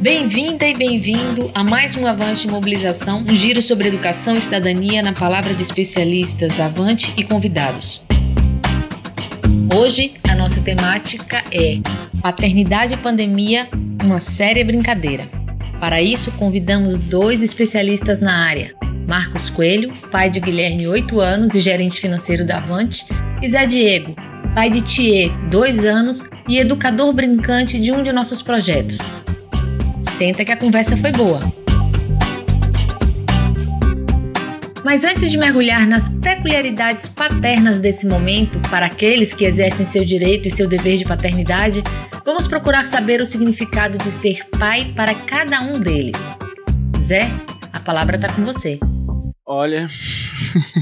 Bem-vinda e bem-vindo a mais um Avante Mobilização, um giro sobre educação e cidadania na palavra de especialistas, Avante e convidados. Hoje a nossa temática é Paternidade e Pandemia, uma séria brincadeira. Para isso, convidamos dois especialistas na área: Marcos Coelho, pai de Guilherme, 8 anos e gerente financeiro da Avante, e Zé Diego, pai de Thier, 2 anos e educador brincante de um de nossos projetos. Senta que a conversa foi boa. Mas antes de mergulhar nas peculiaridades paternas desse momento, para aqueles que exercem seu direito e seu dever de paternidade, vamos procurar saber o significado de ser pai para cada um deles. Zé, a palavra está com você. Olha,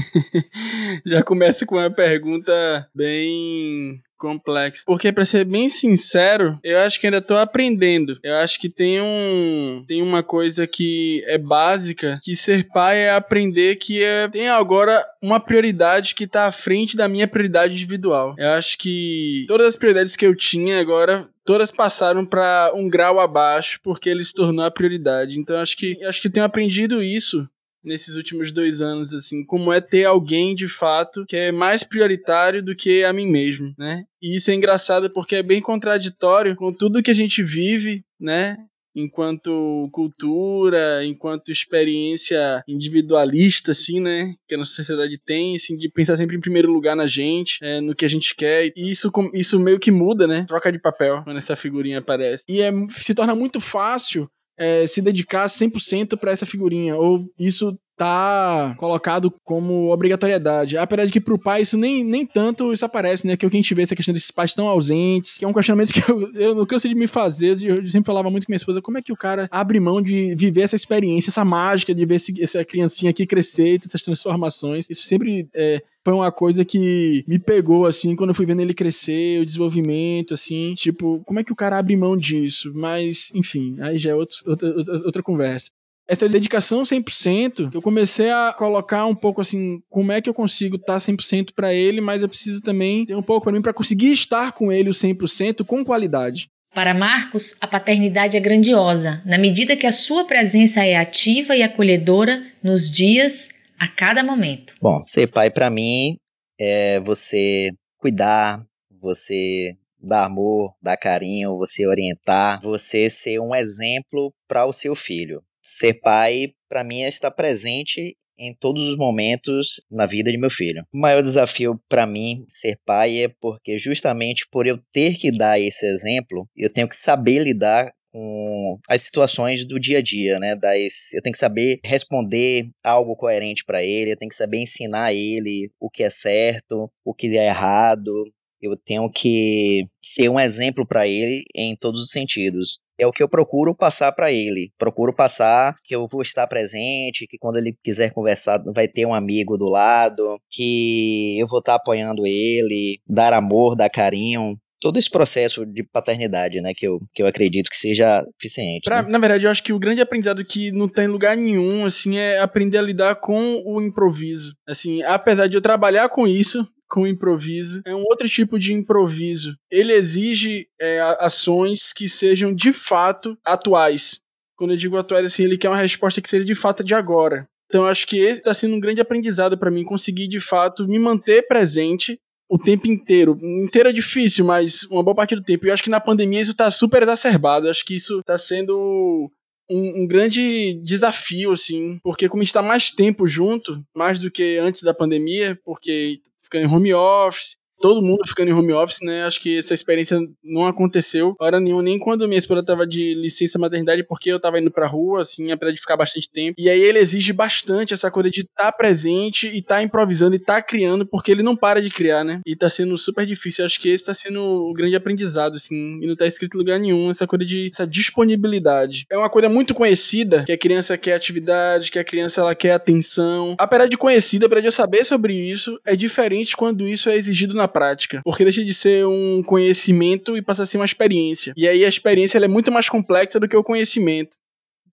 já começa com uma pergunta bem complexo. Porque, para ser bem sincero, eu acho que ainda tô aprendendo. Eu acho que tem um. Tem uma coisa que é básica, que ser pai é aprender que é, tem agora uma prioridade que tá à frente da minha prioridade individual. Eu acho que todas as prioridades que eu tinha agora todas passaram para um grau abaixo porque ele se tornou a prioridade. Então acho que acho que tenho aprendido isso nesses últimos dois anos, assim, como é ter alguém de fato que é mais prioritário do que a mim mesmo, né? E isso é engraçado porque é bem contraditório com tudo que a gente vive, né? enquanto cultura, enquanto experiência individualista, assim, né? Que a nossa sociedade tem, assim, de pensar sempre em primeiro lugar na gente, é, no que a gente quer. E isso, isso meio que muda, né? Troca de papel quando essa figurinha aparece. E é, se torna muito fácil é, se dedicar 100% para essa figurinha, ou isso tá colocado como obrigatoriedade. Apesar de que pro pai isso nem, nem tanto isso aparece, né? Que o que a gente vê essa questão desses pais tão ausentes, que é um questionamento que eu, eu não canso de me fazer, eu sempre falava muito com minha esposa, como é que o cara abre mão de viver essa experiência, essa mágica de ver esse, essa criancinha aqui crescer, essas transformações. Isso sempre é, foi uma coisa que me pegou, assim, quando eu fui vendo ele crescer, o desenvolvimento, assim, tipo, como é que o cara abre mão disso? Mas, enfim, aí já é outro, outra, outra, conversa essa dedicação 100%, eu comecei a colocar um pouco assim, como é que eu consigo estar 100% para ele, mas eu preciso também ter um pouco para mim para conseguir estar com ele o 100% com qualidade. Para Marcos, a paternidade é grandiosa, na medida que a sua presença é ativa e acolhedora nos dias a cada momento. Bom, ser pai para mim é você cuidar, você dar amor, dar carinho, você orientar, você ser um exemplo para o seu filho. Ser pai para mim é estar presente em todos os momentos na vida de meu filho. O maior desafio para mim ser pai é porque justamente por eu ter que dar esse exemplo, eu tenho que saber lidar com as situações do dia a dia, né? Das, eu tenho que saber responder algo coerente para ele, eu tenho que saber ensinar ele o que é certo, o que é errado. Eu tenho que ser um exemplo para ele em todos os sentidos é o que eu procuro passar para ele. Procuro passar que eu vou estar presente, que quando ele quiser conversar vai ter um amigo do lado, que eu vou estar apoiando ele, dar amor, dar carinho todo esse processo de paternidade, né, que eu, que eu acredito que seja eficiente. Pra, né? Na verdade, eu acho que o grande aprendizado que não tem lugar nenhum, assim, é aprender a lidar com o improviso. Assim, apesar de eu trabalhar com isso, com o improviso, é um outro tipo de improviso. Ele exige é, ações que sejam de fato atuais. Quando eu digo atuais, assim, ele quer uma resposta que seja de fato de agora. Então, acho que esse está sendo um grande aprendizado para mim, conseguir de fato me manter presente o tempo inteiro. Inteiro é difícil, mas uma boa parte do tempo. E eu acho que na pandemia isso tá super exacerbado. Eu acho que isso tá sendo um, um, grande desafio, assim, porque como a gente tá mais tempo junto, mais do que antes da pandemia, porque ficando em home office, todo mundo ficando em home office, né? Acho que essa experiência não aconteceu hora nenhuma, nem quando minha esposa tava de licença maternidade, porque eu tava indo pra rua, assim, apesar de ficar bastante tempo. E aí ele exige bastante essa coisa de estar tá presente e estar tá improvisando e estar tá criando, porque ele não para de criar, né? E tá sendo super difícil. Acho que esse tá sendo o grande aprendizado, assim, e não tá escrito em lugar nenhum, essa coisa de essa disponibilidade. É uma coisa muito conhecida, que a criança quer atividade, que a criança ela quer atenção. Apesar de conhecida, apesar de eu saber sobre isso, é diferente quando isso é exigido na prática, porque deixa de ser um conhecimento e passa a ser uma experiência. E aí a experiência é muito mais complexa do que o conhecimento.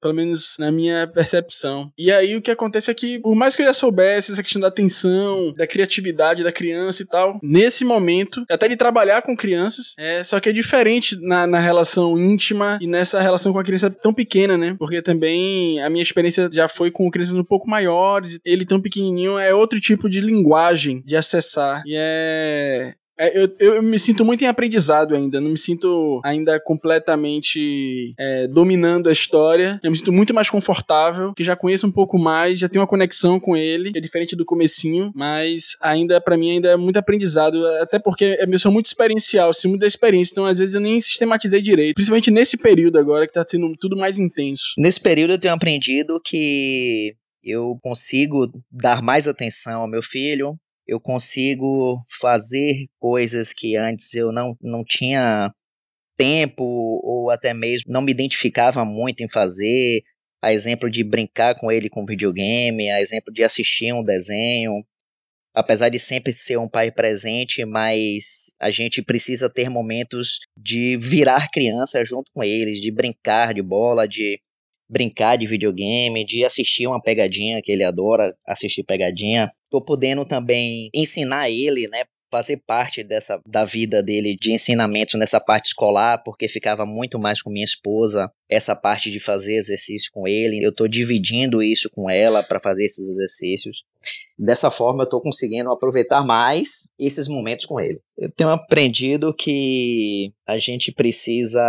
Pelo menos na minha percepção. E aí o que acontece é que, por mais que eu já soubesse essa questão da atenção, da criatividade da criança e tal, nesse momento, até de trabalhar com crianças, é, só que é diferente na, na relação íntima e nessa relação com a criança tão pequena, né? Porque também a minha experiência já foi com crianças um pouco maiores, ele tão pequenininho é outro tipo de linguagem de acessar. E é é, eu, eu me sinto muito em aprendizado ainda, não me sinto ainda completamente é, dominando a história. Eu me sinto muito mais confortável, que já conheço um pouco mais, já tenho uma conexão com ele, é diferente do comecinho, mas ainda para mim ainda é muito aprendizado, até porque eu sou muito experiencial, assim, muito da experiência, então às vezes eu nem sistematizei direito, principalmente nesse período agora que tá sendo tudo mais intenso. Nesse período eu tenho aprendido que eu consigo dar mais atenção ao meu filho, eu consigo fazer coisas que antes eu não, não tinha tempo ou até mesmo não me identificava muito em fazer. A exemplo de brincar com ele com videogame, a exemplo de assistir um desenho. Apesar de sempre ser um pai presente, mas a gente precisa ter momentos de virar criança junto com eles, de brincar de bola, de brincar de videogame, de assistir uma pegadinha que ele adora assistir pegadinha. Tô podendo também ensinar ele, né, fazer parte dessa da vida dele de ensinamento nessa parte escolar, porque ficava muito mais com minha esposa, essa parte de fazer exercício com ele. Eu tô dividindo isso com ela para fazer esses exercícios. Dessa forma, eu estou conseguindo aproveitar mais esses momentos com ele. Eu tenho aprendido que a gente precisa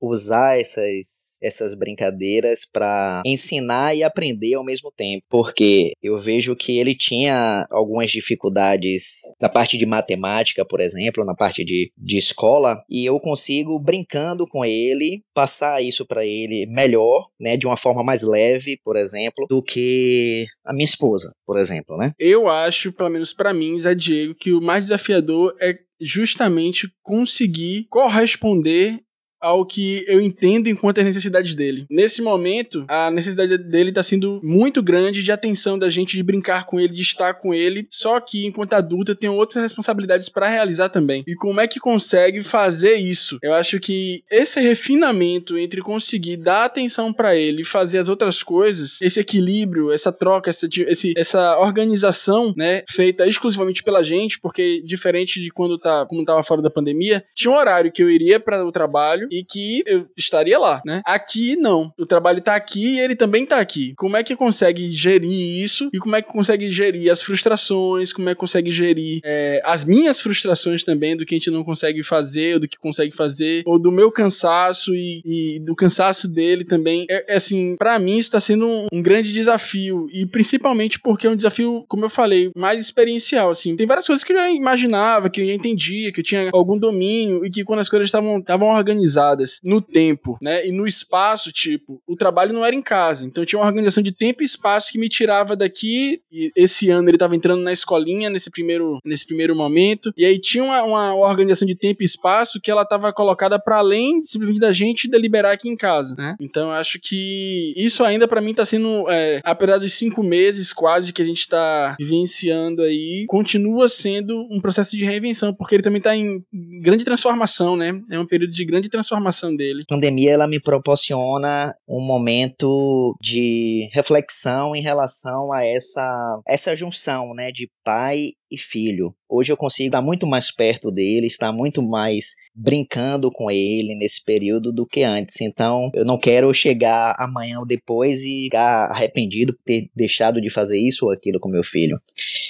usar essas, essas brincadeiras para ensinar e aprender ao mesmo tempo, porque eu vejo que ele tinha algumas dificuldades na parte de matemática, por exemplo, na parte de, de escola, e eu consigo, brincando com ele, passar isso para ele melhor, né, de uma forma mais leve, por exemplo, do que a minha esposa, por exemplo, né? Eu acho, pelo menos para mim, Zé Diego, que o mais desafiador é justamente conseguir corresponder ao que eu entendo enquanto as necessidades dele. Nesse momento, a necessidade dele está sendo muito grande de atenção da gente, de brincar com ele, de estar com ele. Só que, enquanto adulto, eu tenho outras responsabilidades para realizar também. E como é que consegue fazer isso? Eu acho que esse refinamento entre conseguir dar atenção para ele e fazer as outras coisas, esse equilíbrio, essa troca, essa, esse, essa organização, né, feita exclusivamente pela gente, porque diferente de quando tá, como tava fora da pandemia, tinha um horário que eu iria para o trabalho e que eu estaria lá, né? Aqui não. O trabalho tá aqui e ele também tá aqui. Como é que consegue gerir isso e como é que consegue gerir as frustrações, como é que consegue gerir é, as minhas frustrações também do que a gente não consegue fazer ou do que consegue fazer ou do meu cansaço e, e do cansaço dele também. É, é assim, para mim está sendo um, um grande desafio e principalmente porque é um desafio, como eu falei, mais experiencial, assim. Tem várias coisas que eu já imaginava, que eu já entendia, que eu tinha algum domínio e que quando as coisas estavam organizadas organizadas no tempo, né? E no espaço, tipo, o trabalho não era em casa. Então tinha uma organização de tempo e espaço que me tirava daqui. E esse ano ele tava entrando na escolinha nesse primeiro, nesse primeiro momento. E aí tinha uma, uma organização de tempo e espaço que ela tava colocada para além simplesmente da gente deliberar aqui em casa, né? Então eu acho que isso ainda para mim tá sendo, é, apesar dos cinco meses quase que a gente tá vivenciando aí, continua sendo um processo de reinvenção, porque ele também tá em grande transformação, né? É um período de grande transformação transformação dele. A pandemia ela me proporciona um momento de reflexão em relação a essa essa junção, né, de pai e filho. Hoje eu consigo estar muito mais perto dele, estar muito mais brincando com ele nesse período do que antes. Então, eu não quero chegar amanhã ou depois e ficar arrependido por ter deixado de fazer isso ou aquilo com meu filho.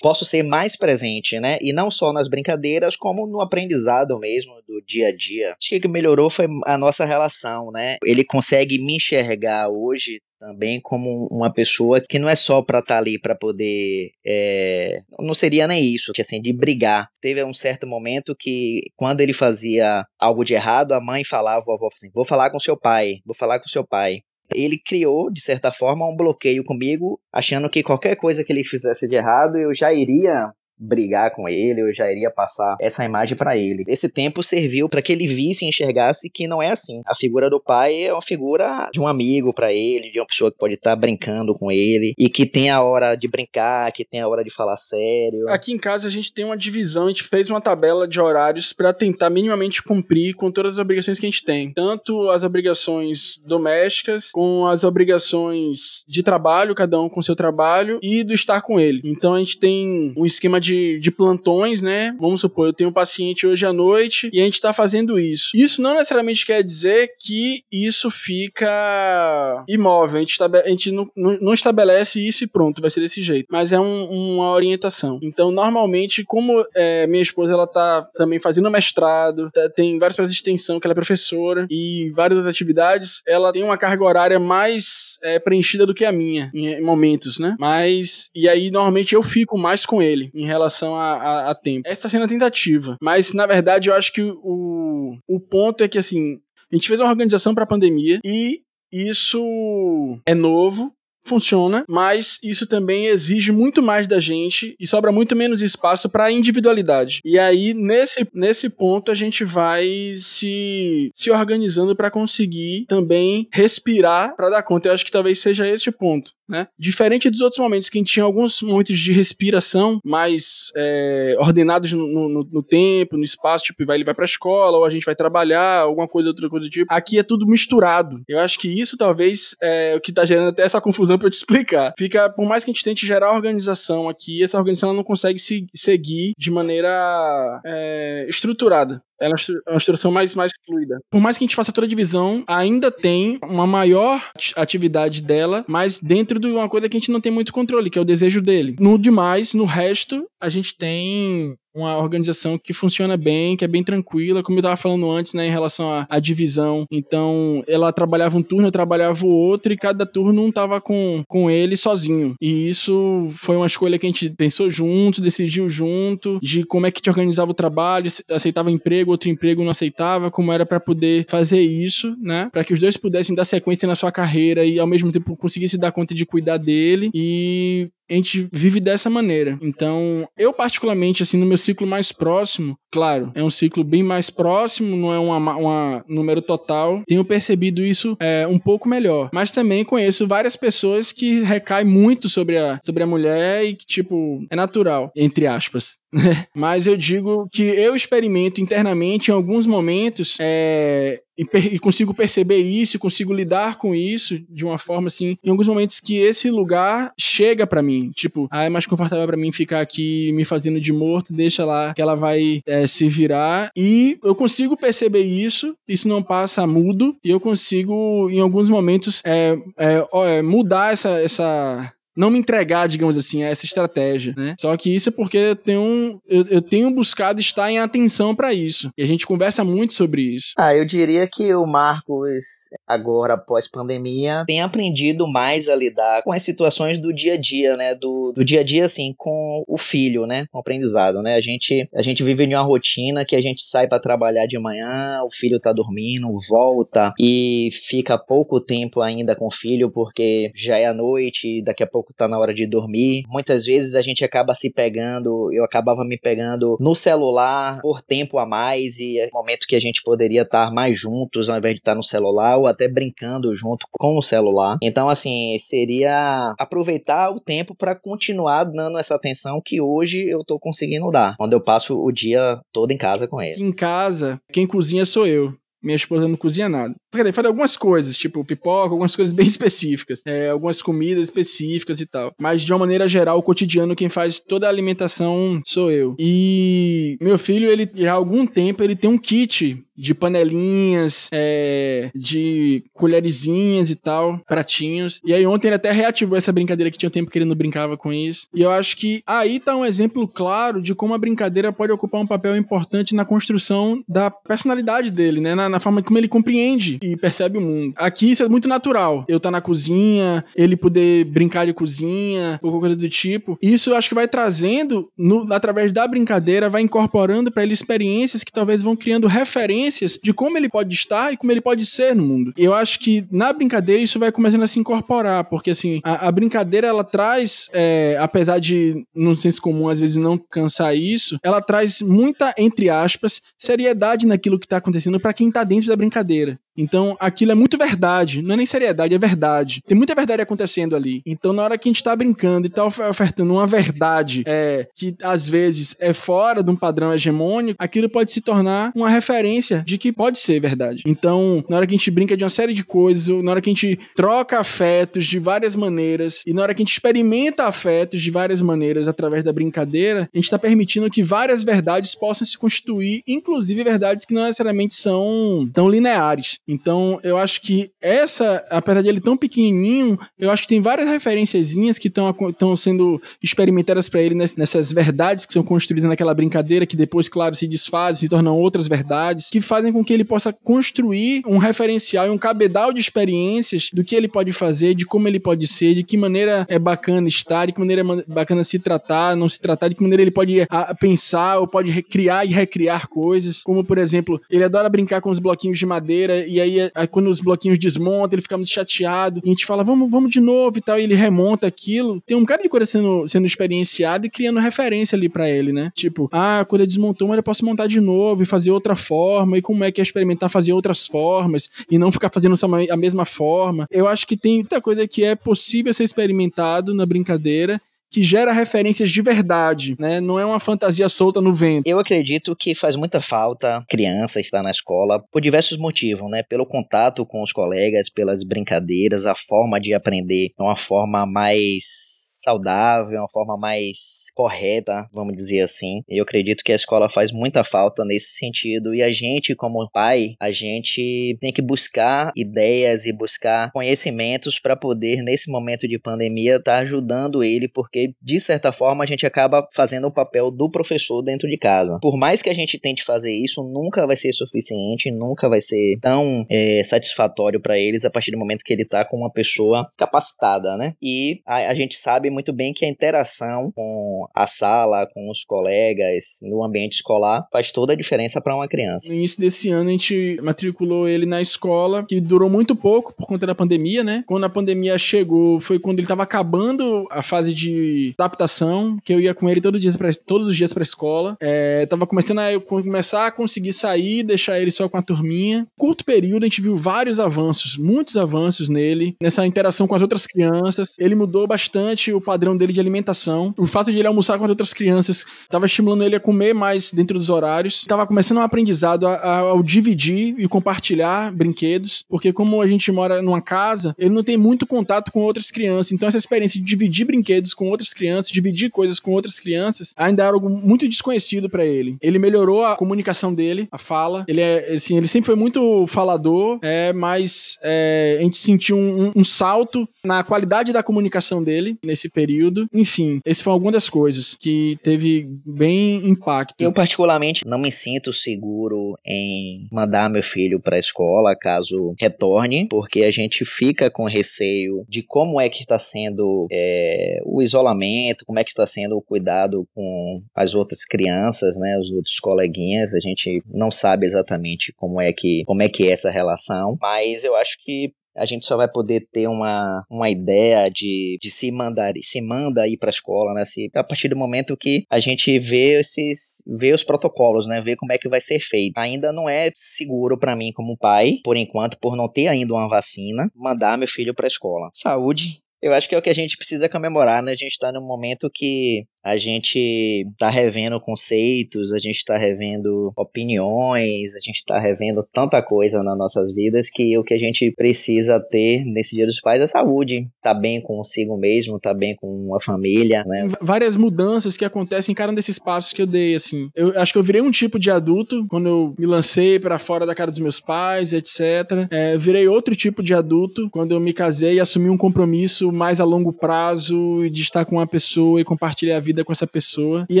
Posso ser mais presente, né? E não só nas brincadeiras, como no aprendizado mesmo do dia a dia. Acho que o que melhorou foi a nossa relação, né? Ele consegue me enxergar hoje também como uma pessoa que não é só para estar tá ali para poder é, não seria nem isso assim de brigar teve um certo momento que quando ele fazia algo de errado a mãe falava a avó assim vou falar com seu pai vou falar com seu pai ele criou, de certa forma, um bloqueio comigo, achando que qualquer coisa que ele fizesse de errado, eu já iria brigar com ele, eu já iria passar essa imagem para ele. Esse tempo serviu para que ele visse e enxergasse que não é assim. A figura do pai é uma figura de um amigo para ele, de uma pessoa que pode estar tá brincando com ele e que tem a hora de brincar, que tem a hora de falar sério. Aqui em casa a gente tem uma divisão, a gente fez uma tabela de horários para tentar minimamente cumprir com todas as obrigações que a gente tem, tanto as obrigações domésticas, com as obrigações de trabalho, cada um com seu trabalho e do estar com ele. Então a gente tem um esquema de, de plantões, né? Vamos supor, eu tenho um paciente hoje à noite e a gente tá fazendo isso. Isso não necessariamente quer dizer que isso fica imóvel. A gente, a gente não, não, estabelece isso e pronto, vai ser desse jeito. Mas é um, uma orientação. Então, normalmente, como é, minha esposa ela tá também fazendo mestrado, tá, tem vários projetos de extensão que ela é professora e várias outras atividades, ela tem uma carga horária mais é, preenchida do que a minha em, em momentos, né? Mas, e aí, normalmente eu fico mais com ele em relação a, a, a tempo. Essa sendo a tentativa. Mas, na verdade, eu acho que o, o ponto é que, assim, a gente fez uma organização para a pandemia e isso é novo, funciona, mas isso também exige muito mais da gente e sobra muito menos espaço para individualidade. E aí nesse, nesse ponto a gente vai se se organizando para conseguir também respirar para dar conta. Eu acho que talvez seja esse o ponto né? Diferente dos outros momentos que a gente tinha alguns momentos de respiração mais é, ordenados no, no, no, tempo, no espaço, tipo, vai, ele vai pra escola, ou a gente vai trabalhar, alguma coisa, outra coisa do tipo. Aqui é tudo misturado. Eu acho que isso talvez é o que tá gerando até essa confusão pra eu te explicar. Fica, por mais que a gente tente gerar organização aqui, essa organização não consegue se, seguir de maneira é, estruturada é uma instrução mais, mais fluida. Por mais que a gente faça toda a divisão, ainda tem uma maior atividade dela, mas dentro de uma coisa que a gente não tem muito controle, que é o desejo dele. No demais, no resto, a gente tem uma organização que funciona bem, que é bem tranquila, como eu estava falando antes, né, em relação à, à, divisão. Então, ela trabalhava um turno, eu trabalhava o outro, e cada turno um tava com, com ele sozinho. E isso foi uma escolha que a gente pensou junto, decidiu junto, de como é que te organizava o trabalho, aceitava emprego, outro emprego não aceitava, como era para poder fazer isso, né, para que os dois pudessem dar sequência na sua carreira e ao mesmo tempo conseguisse dar conta de cuidar dele. E a gente vive dessa maneira. Então, eu particularmente, assim, no meu ciclo mais próximo, claro, é um ciclo bem mais próximo, não é um número total, tenho percebido isso é, um pouco melhor. Mas também conheço várias pessoas que recaem muito sobre a, sobre a mulher e que, tipo, é natural, entre aspas. Mas eu digo que eu experimento internamente em alguns momentos é, e, e, consigo perceber isso, consigo lidar com isso de uma forma assim, em alguns momentos que esse lugar chega para mim, tipo, ah, é mais confortável para mim ficar aqui me fazendo de morto, deixa lá que ela vai é, se virar. E eu consigo perceber isso, isso não passa mudo e eu consigo em alguns momentos é, é, é mudar essa, essa não me entregar, digamos assim, a essa estratégia, né? Só que isso é porque eu tenho, eu, eu tenho buscado estar em atenção para isso. E a gente conversa muito sobre isso. Ah, eu diria que o Marcos, agora após pandemia, tem aprendido mais a lidar com as situações do dia a dia, né? Do, do dia a dia, assim, com o filho, né? Com o aprendizado, né? A gente, a gente vive em uma rotina que a gente sai para trabalhar de manhã, o filho tá dormindo, volta e fica pouco tempo ainda com o filho porque já é a noite, daqui a pouco pouco tá na hora de dormir. Muitas vezes a gente acaba se pegando, eu acabava me pegando no celular por tempo a mais e é momento que a gente poderia estar mais juntos ao invés de estar no celular ou até brincando junto com o celular. Então, assim, seria aproveitar o tempo para continuar dando essa atenção que hoje eu tô conseguindo dar, quando eu passo o dia todo em casa com ele. Em casa, quem cozinha sou eu minha esposa não cozinha nada. Falei, algumas coisas, tipo pipoca, algumas coisas bem específicas, é, algumas comidas específicas e tal. Mas de uma maneira geral, o cotidiano, quem faz toda a alimentação sou eu. E meu filho, ele já há algum tempo, ele tem um kit de panelinhas, é, de colherzinhas e tal, pratinhos. E aí ontem ele até reativou essa brincadeira que tinha tempo que ele não brincava com isso. E eu acho que aí tá um exemplo claro de como a brincadeira pode ocupar um papel importante na construção da personalidade dele, né? Na, na forma como ele compreende e percebe o mundo. Aqui isso é muito natural. Eu estar tá na cozinha, ele poder brincar de cozinha, ou qualquer coisa do tipo. Isso eu acho que vai trazendo, no, através da brincadeira, vai incorporando para ele experiências que talvez vão criando referências de como ele pode estar e como ele pode ser no mundo. Eu acho que na brincadeira isso vai começando a se incorporar, porque assim, a, a brincadeira ela traz, é, apesar de, no senso comum, às vezes não cansar isso, ela traz muita, entre aspas, seriedade naquilo que tá acontecendo para quem dentro da brincadeira. Então, aquilo é muito verdade. Não é nem seriedade, é verdade. Tem muita verdade acontecendo ali. Então, na hora que a gente tá brincando e tá ofertando uma verdade é, que às vezes é fora de um padrão hegemônico, aquilo pode se tornar uma referência de que pode ser verdade. Então, na hora que a gente brinca de uma série de coisas, na hora que a gente troca afetos de várias maneiras e na hora que a gente experimenta afetos de várias maneiras através da brincadeira, a gente tá permitindo que várias verdades possam se constituir, inclusive verdades que não necessariamente são tão lineares. Então, eu acho que essa, apesar de ele tão pequenininho, eu acho que tem várias referenciazinhas que estão sendo experimentadas para ele nessas verdades que são construídas naquela brincadeira, que depois, claro, se desfazem, se tornam outras verdades, que fazem com que ele possa construir um referencial e um cabedal de experiências do que ele pode fazer, de como ele pode ser, de que maneira é bacana estar, de que maneira é bacana se tratar, não se tratar, de que maneira ele pode pensar ou pode criar e recriar coisas, como, por exemplo, ele adora brincar com os bloquinhos de madeira e aí, aí, quando os bloquinhos desmontam, ele fica muito chateado, e a gente fala, vamos, vamos de novo e tal, e ele remonta aquilo. Tem um cara de coisa sendo, sendo experienciado e criando referência ali para ele, né? Tipo, ah, quando ele desmontou, mas eu posso montar de novo e fazer outra forma, e como é que é experimentar fazer outras formas, e não ficar fazendo a mesma forma. Eu acho que tem muita coisa que é possível ser experimentado na brincadeira, que gera referências de verdade, né? Não é uma fantasia solta no vento. Eu acredito que faz muita falta criança estar na escola por diversos motivos, né? Pelo contato com os colegas, pelas brincadeiras, a forma de aprender é uma forma mais saudável, uma forma mais correta, vamos dizer assim. Eu acredito que a escola faz muita falta nesse sentido e a gente, como pai, a gente tem que buscar ideias e buscar conhecimentos para poder, nesse momento de pandemia, estar tá ajudando ele, porque de certa forma a gente acaba fazendo o papel do professor dentro de casa. Por mais que a gente tente fazer isso, nunca vai ser suficiente, nunca vai ser tão é, satisfatório para eles a partir do momento que ele tá com uma pessoa capacitada, né? E a, a gente sabe muito bem que a interação com a sala, com os colegas, no ambiente escolar, faz toda a diferença para uma criança. No início desse ano, a gente matriculou ele na escola, que durou muito pouco por conta da pandemia, né? Quando a pandemia chegou, foi quando ele estava acabando a fase de adaptação, que eu ia com ele todos os dias pra, todos os dias pra escola. É, tava começando a começar a conseguir sair, deixar ele só com a turminha. Curto período, a gente viu vários avanços, muitos avanços nele, nessa interação com as outras crianças. Ele mudou bastante o padrão dele de alimentação. O fato de ele almoçar com as outras crianças estava estimulando ele a comer mais dentro dos horários. Estava começando um aprendizado a, a, ao dividir e compartilhar brinquedos, porque como a gente mora numa casa, ele não tem muito contato com outras crianças. Então essa experiência de dividir brinquedos com outras crianças, dividir coisas com outras crianças, ainda era algo muito desconhecido para ele. Ele melhorou a comunicação dele, a fala. Ele é assim, ele sempre foi muito falador, é, mas é, a gente sentiu um, um, um salto na qualidade da comunicação dele nesse período. Enfim, esse foi alguma das coisas que teve bem impacto. Eu particularmente não me sinto seguro em mandar meu filho para a escola caso retorne, porque a gente fica com receio de como é que está sendo é, o isolamento, como é que está sendo o cuidado com as outras crianças, né, os outros coleguinhas. A gente não sabe exatamente como é que como é que é essa relação, mas eu acho que a gente só vai poder ter uma, uma ideia de, de se mandar se manda ir para a escola, né? Se, a partir do momento que a gente vê esses vê os protocolos, né? Vê como é que vai ser feito. Ainda não é seguro para mim como pai, por enquanto, por não ter ainda uma vacina, mandar meu filho para a escola. Saúde eu acho que é o que a gente precisa comemorar, né? A gente está num momento que a gente está revendo conceitos, a gente está revendo opiniões, a gente está revendo tanta coisa nas nossas vidas que o que a gente precisa ter nesse Dia dos Pais é saúde, tá bem consigo mesmo, tá bem com a família, né? Várias mudanças que acontecem em cada um desses passos que eu dei, assim. Eu acho que eu virei um tipo de adulto quando eu me lancei para fora da casa dos meus pais, etc. É, virei outro tipo de adulto quando eu me casei e assumi um compromisso mais a longo prazo, de estar com uma pessoa e compartilhar a vida com essa pessoa. E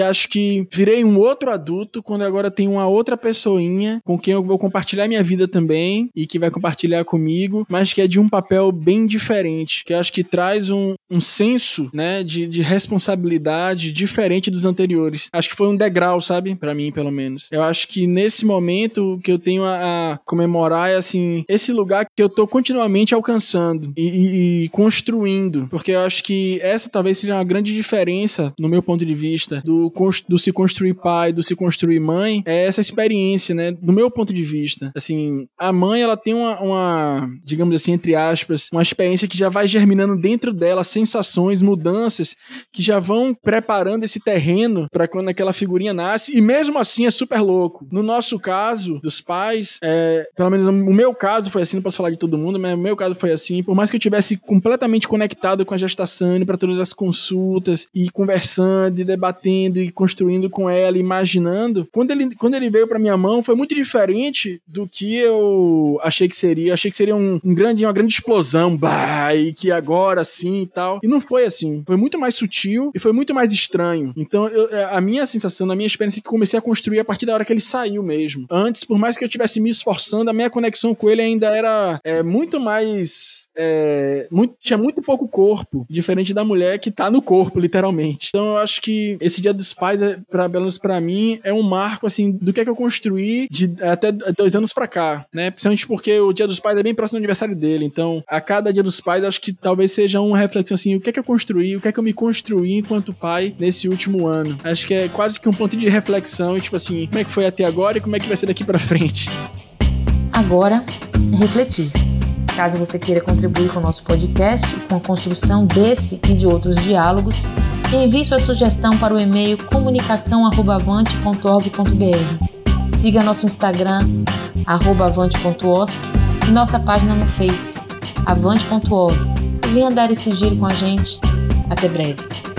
acho que virei um outro adulto quando agora tenho uma outra pessoinha com quem eu vou compartilhar minha vida também e que vai compartilhar comigo, mas que é de um papel bem diferente, que acho que traz um, um senso, né, de, de responsabilidade diferente dos anteriores. Acho que foi um degrau, sabe? para mim, pelo menos. Eu acho que nesse momento que eu tenho a, a comemorar é assim, esse lugar que eu tô continuamente alcançando e, e, e, construindo. Porque eu acho que essa talvez seja uma grande diferença, no meu ponto de vista, do, do se construir pai, do se construir mãe, é essa experiência, né? Do meu ponto de vista. Assim, a mãe, ela tem uma, uma digamos assim, entre aspas, uma experiência que já vai germinando dentro dela sensações, mudanças que já vão preparando esse terreno para quando aquela figurinha nasce. E mesmo assim é super louco. No nosso caso, dos pais, é, pelo menos o meu caso foi assim, não posso falar de todo mundo, mas o meu caso foi assim. Por mais que eu tivesse completamente conectado com a gestação, para todas as consultas, e conversando, e debatendo, e construindo com ela, imaginando, quando ele, quando ele veio para minha mão, foi muito diferente do que eu achei que seria. Achei que seria um, um grande, uma grande explosão, bah, e que agora sim e tal. E não foi assim. Foi muito mais sutil e foi muito mais estranho. Então, eu, a minha sensação, a minha experiência é que comecei a construir a partir da hora que ele saiu mesmo. Antes, por mais que eu estivesse me esforçando, a minha conexão com ele ainda era é, muito mais. É, muito, tinha muito corpo, diferente da mulher que tá no corpo, literalmente. Então eu acho que esse Dia dos Pais, é, pra, pelo menos pra mim, é um marco, assim, do que é que eu construí de até dois anos pra cá, né? Principalmente porque o Dia dos Pais é bem próximo do aniversário dele. Então, a cada Dia dos Pais, acho que talvez seja uma reflexão assim: o que é que eu construí, o que é que eu me construí enquanto pai nesse último ano. Acho que é quase que um ponto de reflexão tipo assim, como é que foi até agora e como é que vai ser daqui para frente. Agora, refletir. Caso você queira contribuir com o nosso podcast e com a construção desse e de outros diálogos, envie sua sugestão para o e-mail comunicacão.avante.org.br. Siga nosso Instagram, avante.osc e nossa página no Face, avante.org. Venha dar esse giro com a gente. Até breve.